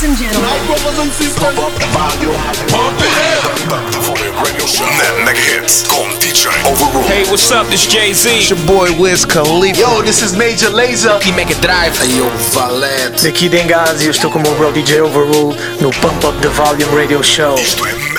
Ladies and gentlemen. My brothers and sisters. Pump up the volume. Pump it Radio Show. Net Mega Hits. Con DJ Overrule. Hey, what's up? This Jay-Z. It's your boy Wiz Khalifa. Yo, this is Major Lazer. make Mega Drive. Hey, yo, Valente. Aqui Dengazi. Eu estou com o meu bro DJ Overrule no Pump Up The Volume Radio Show. Isto é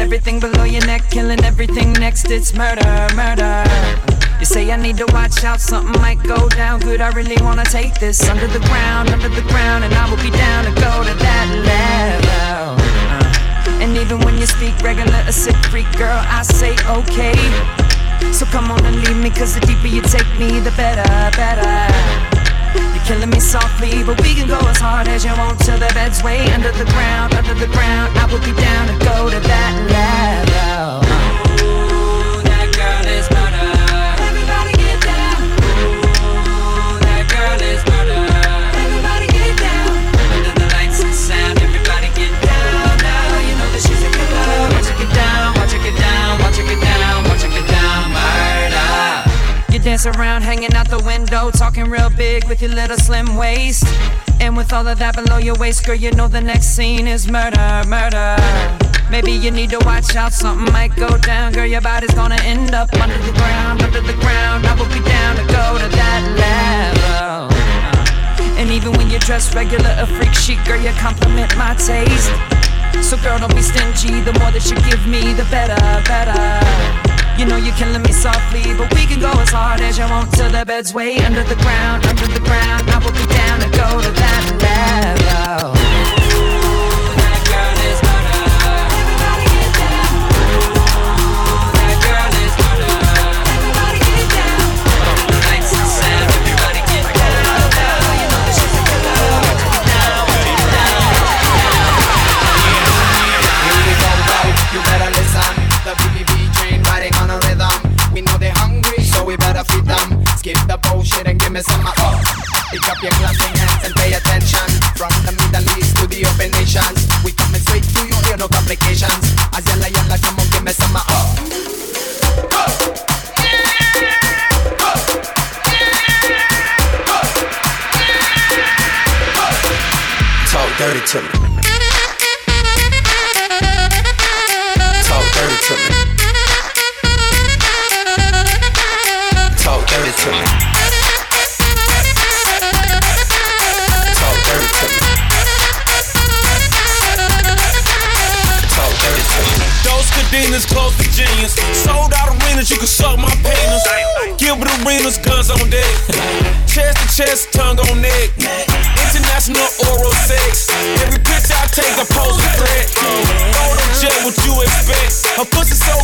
everything below your neck, killing everything next, it's murder, murder. You say I need to watch out, something might go down. Good, I really wanna take this under the ground, under the ground, and I will be down to go to that level. Uh, And even when you speak regular, a sick freak girl, I say okay. So come on and leave me, cause the deeper you take me, the better, better. You're killing me softly, but we can go as hard as you want till the bed's way under the ground, under the ground. I will be down to go to that level. Around, hanging out the window, talking real big with your little slim waist. And with all of that below your waist, girl, you know the next scene is murder, murder. Maybe you need to watch out, something might go down. Girl, your body's gonna end up under the ground, under the ground. I will be down to go to that level. And even when you're dressed regular, a freak chic, girl, you compliment my taste. So girl, don't be stingy. The more that you give me, the better, better. You know you're killing me softly, but we can go as hard as you want till the bed's way under the ground, under the ground. I will be down to go to that level. Deck. chest to chest, tongue on neck. International oral sex. Every picture I take, I pose a threat. Go to jail, what you expect? Her pussy so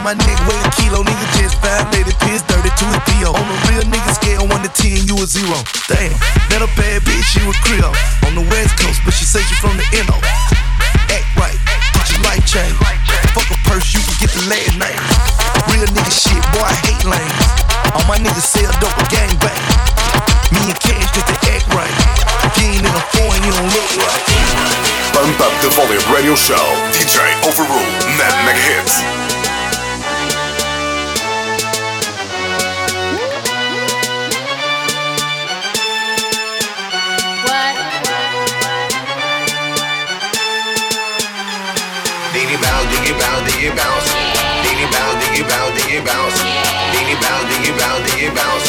On my neck weigh a kilo, nigga just five lady piss, 32 is P.O. On the real nigga scale, 1 to 10, you a zero. Damn, that a bad bitch, you a Creole. On the west coast, but she says you from the NO. Act right, put your life chain. Fuck a purse, you can get the last name. Real nigga shit, boy, I hate lame. All my niggas sell dope gang bang. Me and Cash just to act right. If you ain't in a foreign, you don't look right. bump up the volume radio show. DJ Overrule, Mad Mega Hits. bounce, diggy bounce, diggy bounce. Diggy bounce, diggy bounce, diggy bounce. Diggy bounce, diggy bounce, diggy bounce.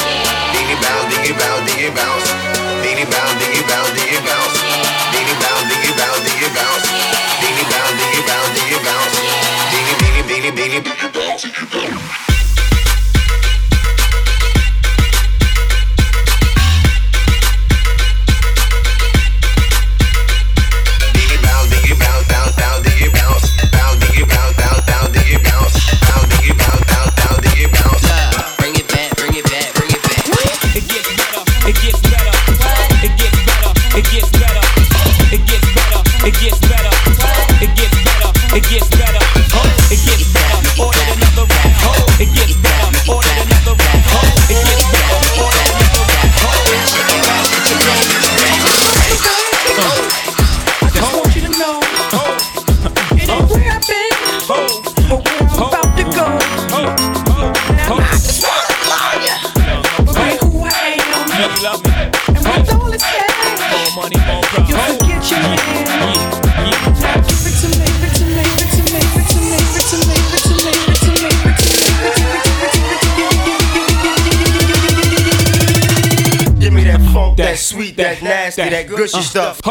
Diggy bounce, diggy bounce, diggy bounce. Diggy bounce, diggy bounce, diggy bounce. Diggy bounce, diggy bounce, diggy bounce. Diggy bounce, diggy bounce, diggy bounce. Diggy, diggy, diggy, diggy bounce, diggy bounce. nasty, that, that gushy uh-huh. stuff.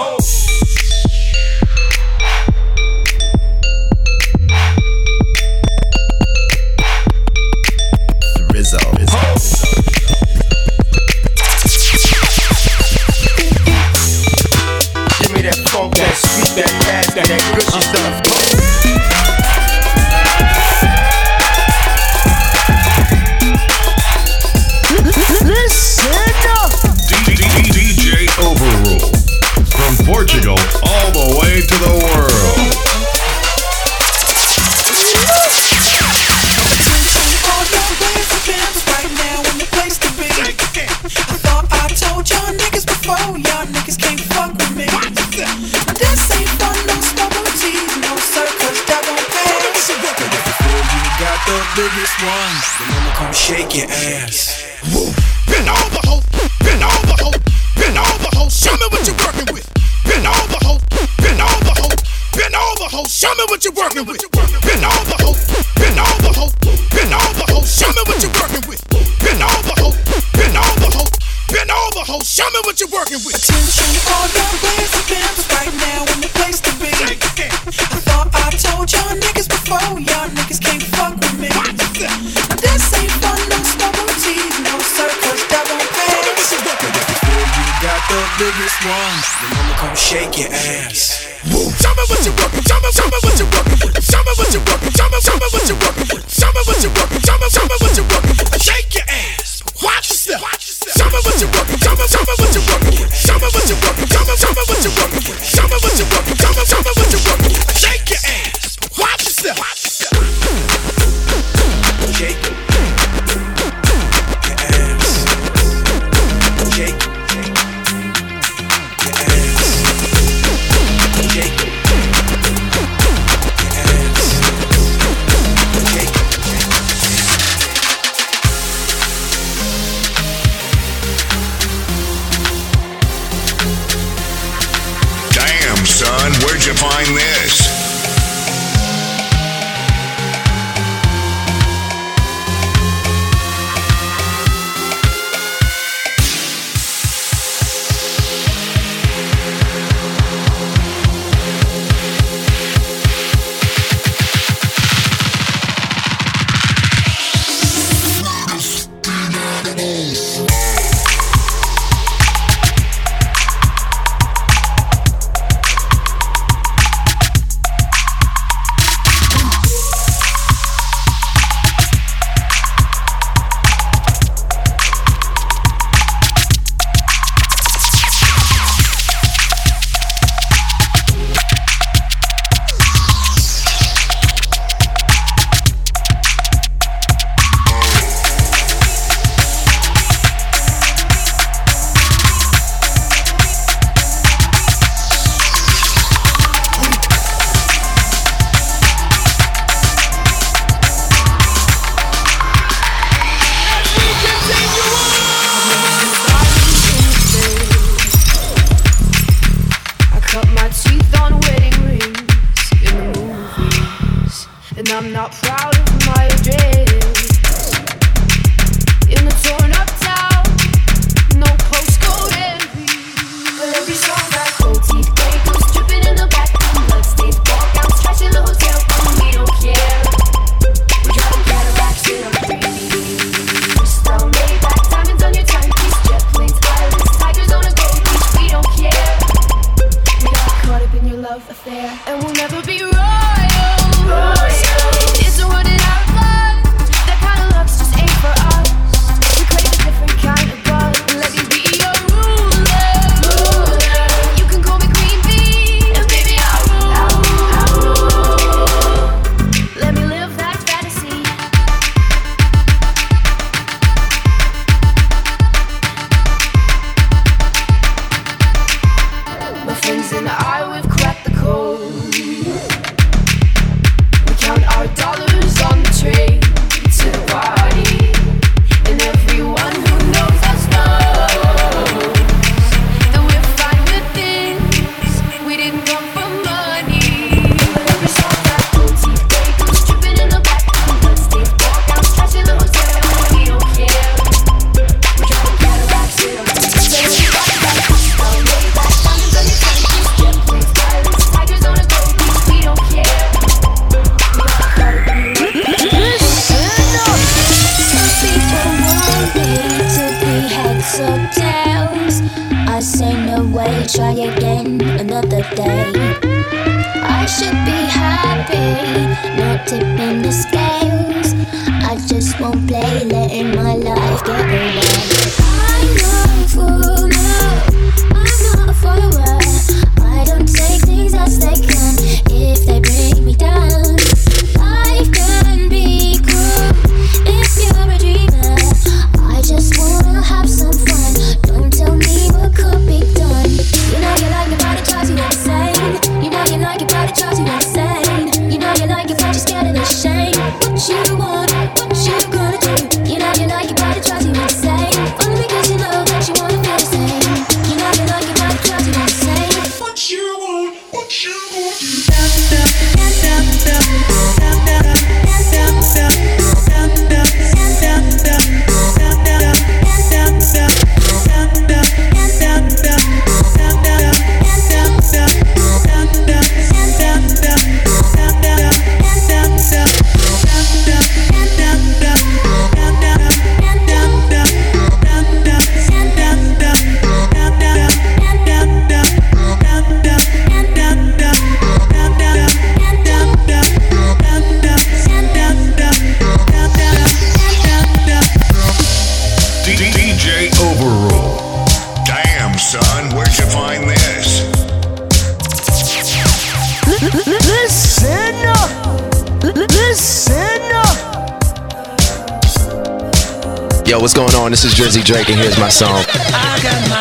show me what you're working with. Bend over hoe, bend over hoe, bend over hoe, show me what you're working with. Bend over hoe, bend over hoe, bend over hoe, show me what you're working with. Attention all the residents right now in the place to be. I thought I told y'all niggas before, y'all niggas can't fuck with me. This ain't fun, no stubborn teeth, no circles that won't what you're working with. You got the biggest ones, then mama come shake your ass. Show me what you work. Show me, show me what you work. Show me what you work. Show me, show me what you work. Show me what you work. Show me, show me what you work. Shake your ass. Watch yourself. Show me what you work. Show me, show me what you work. Show me what you work. Show me, show me what you work. Show me what you work. This is Drizzy Drake, and here's my song.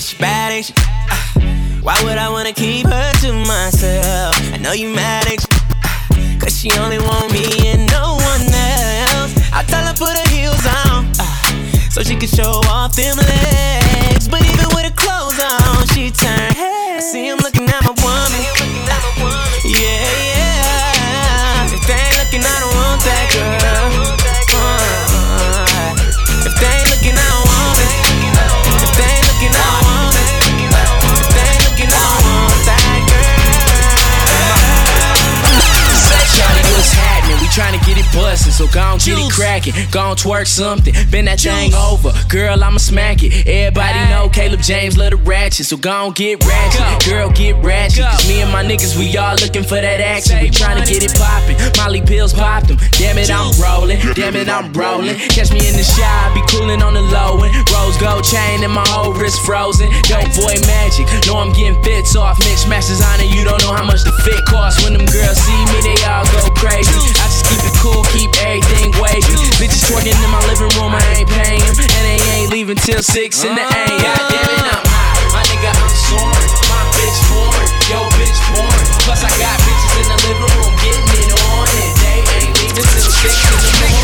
She bad, Uh, why would I wanna keep her to myself? I know you mad at uh, Cause she only want me and no one else. I tell her put her heels on uh, so she can show off them legs. gon' get it crackin', gon' twerk something. Bend that Juice. thing over, girl, I'ma smack it. Everybody Aye. know Caleb James love the ratchet, so gon' get ratchet. Go. Girl, get ratchet. Cause me and my niggas, we all looking for that action. Say we to get it poppin'. Molly pills popped them. Damn it, I'm rolling. Damn it, I'm rolling. Catch me in the shower, be coolin' on the low end. Rose gold chain and my whole wrist frozen. Dope boy magic. Know I'm gettin' fits off. Mix matches on it, you don't know how much the fit costs. When them girls see me, they all go crazy. I Keep it cool, keep everything wavy. Bitches twerking in my living room, I ain't paying them. And they ain't leaving till 6 in the A. God damn it, I'm high. My nigga, I'm soaring. My bitch foreign, yo bitch foreign. Plus I got bitches in the living room getting it on. And they ain't leaving till 6 in the morning.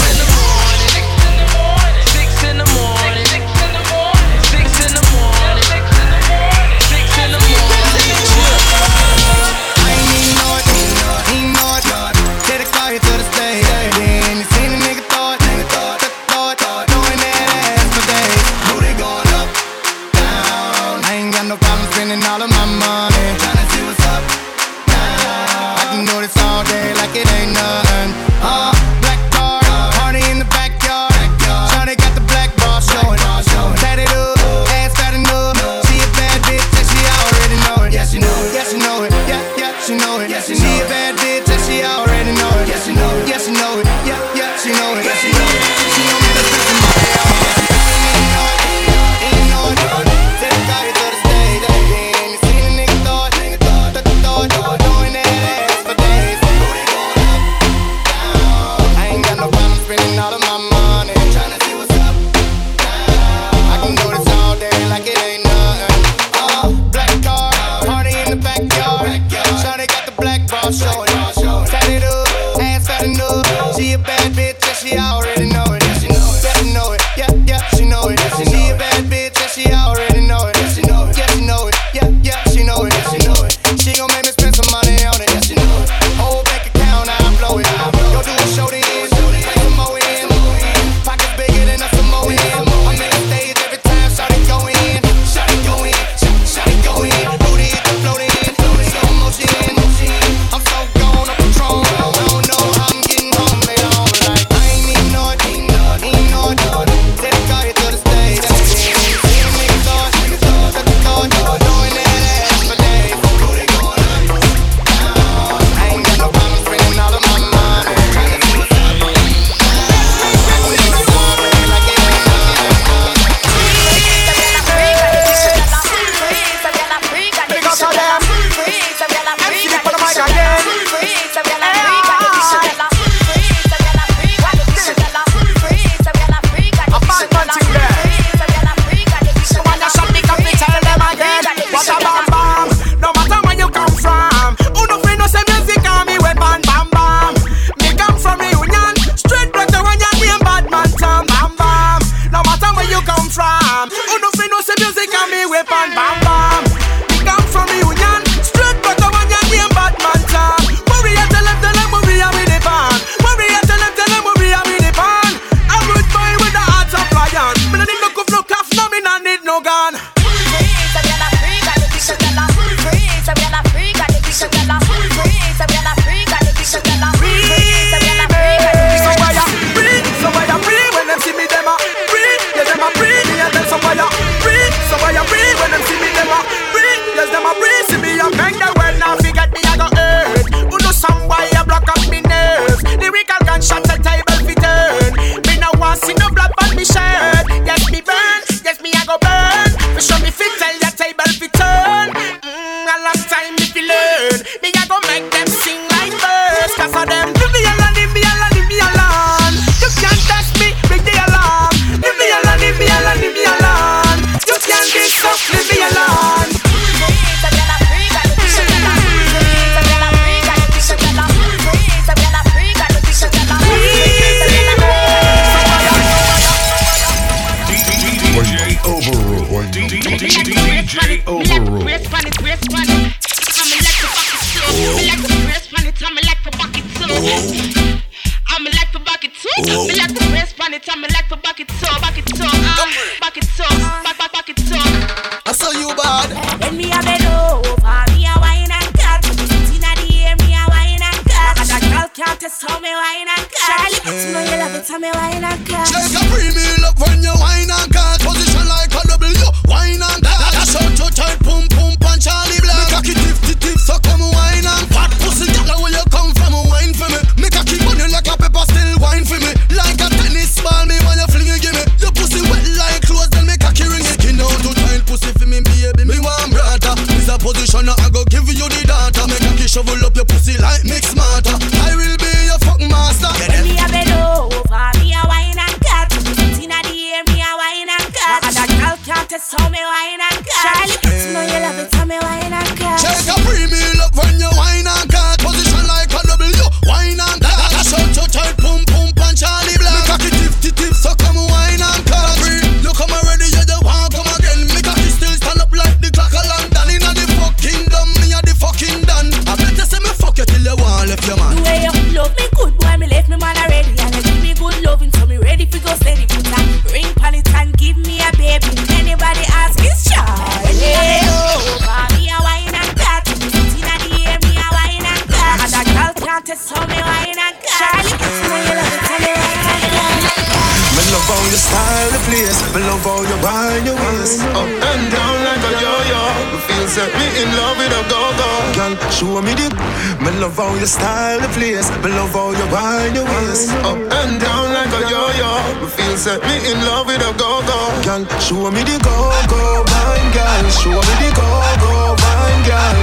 Love how you style the place. Me love how you wind your waist up and down like a yo-yo. Me feel set me in love with a go-go. Girl, show me the go-go wine, girl. Show me the go-go wine, girl.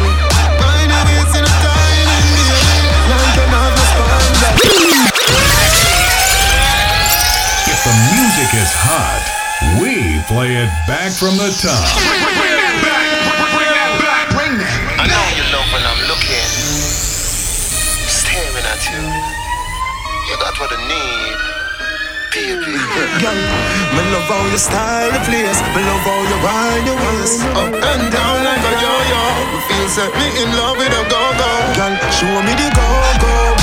Wind your waist in a tiny like an other spine, girl. If the music is hot, we play it back from the top. I know you love when I'm What I need, baby. Me love how you style the place. Me love how you wind your waist up and down like a yo-yo. Me feel set me in love with a go-go. Girl, show me the go-go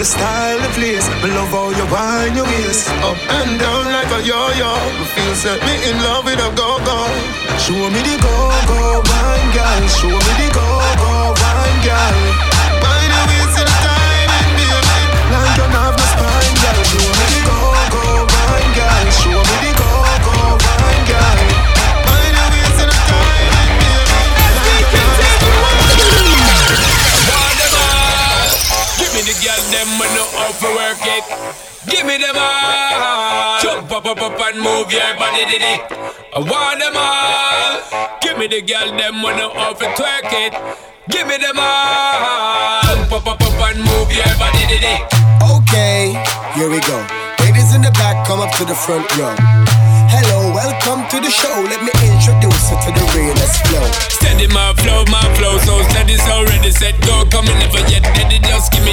love how you style of place Me love how you whine your waist. Up and down like a yo-yo. Feel set me in love with a go-go. Show me the go-go wine, girl. Show me the go-go wine, girl. Wine your waist in a timing, baby. Like you have no spine, girl. Show me the them when no off for work it. Give me them all. Jump up, up, up and move your body, did it. I want them all. Give me the girl them when no off for twerk it. Give me them all. Jump up, up, up and move your body, did it. Okay, here we go. Ladies in the back, come up to the front row. Hello, welcome to the show. Let me introduce you to the realest flow. Steady my flow, my flow so steady, so ready, set go. Coming never yet ready. Just give me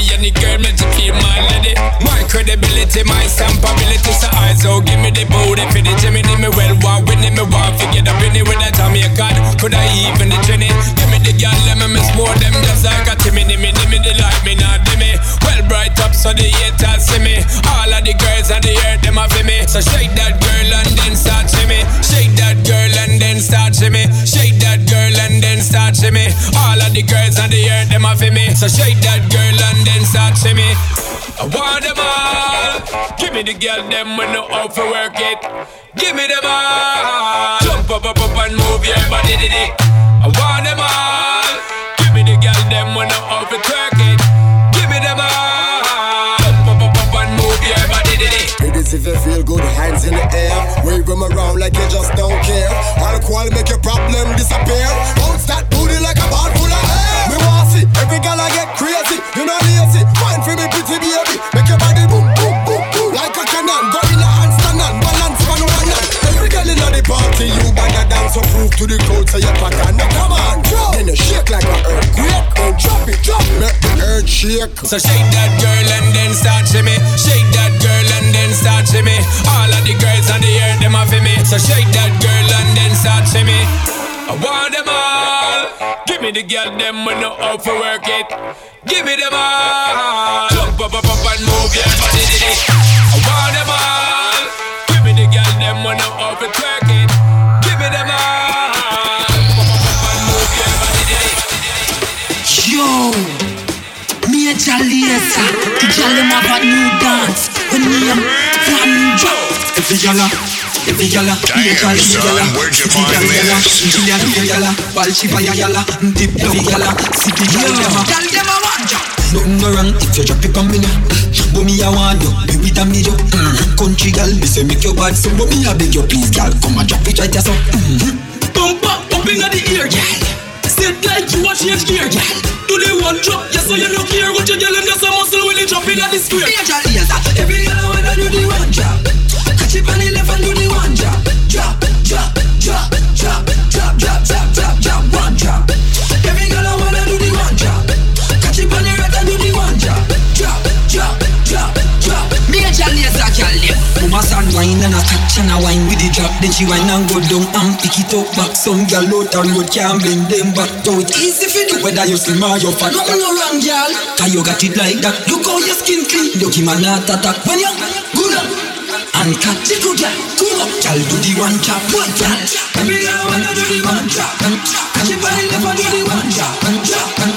the booty for the Jimmy. Me well, want winning, me want to get up in it with that Tommy God. Could I even the Trini? Give me the girl, let me miss more them just like a Timmy. Me, me, they like me, not me. Well, bright up so the haters see me. All of the girls on the earth, them a me. So shake that girl and then start shimmy. Shake that girl and then start shimmy. Shake that girl and then start shimmy. All of the girls on the earth, them a me. So shake that girl and then start shimmy. I want them all. Give me the girl, them when no out for work it. Give me them all. Jump up, up, up and move your body, did it. I want them all. Give me the girl, them when no out for twerk it. Give me them all. Jump up, up, up and move your body, did it. Ladies, if you feel good, hands in the air. Wave them around like you just don't care. Alcohol make your problem disappear. Bounce that booty like a ball full of air. Me want see every girl I get crazy. You know lazy. Fine for me, pretty baby. Make your body boom, boom, boom, boom like a cannon. Go in the handstand on. Every girl the party, you a dance so prove to the crowd. Now come on, then you shake like an earthquake. shake. So shake that girl and then start shimmy. Shake that girl and then start shimmy. All of the girls on the air, them for me. So shake that girl and then start shimmy. I want them all. Give me the girl, them when no out for work it. Give me them all. Jump up, up, up and move your body, did it. I want them all. Give me the girl, them when no out for twerk it. Give me them all. Jump up, up, up and move your body, did it. Yo, Major the girl have a new dance. When name Flamjo. Every every gyal, Major Lazer, where'd you the find gyal gyal, this? Jillian the gyal, while she fire gyal, dip every gyal, city gyal dem a. Dem a want ya. Nothing no wrong if you drop it on me now. But me I want you, be with a me yo. Mm. Country me say make you bad, so but me beg you please, come and drop it right here so. Mm. Bump up, up inna the ear. Sit like you a change gear, girl. Do the one drop, yes, so you no care what you yelling, just a muscle when it drop inna the square. Lazer, every do the one drop. Catch it on the left and do the then she wine and go down and pick it up back Some girl out on road can't bend them back So it easy for you. whether you slim or you fat Nothing no wrong gal Cause you got it like that Look how your skin clean Look him give not attack When you good up And catch it good gal Girl, do the one chop, one chop. Baby girl, wanna do the one chop, chop. Cause your body never do the one chop, chop.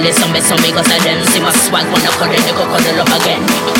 bubbly, bubbly, some be some because of them. See my swag, wanna cuddle, they go cuddle up again.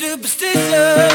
Very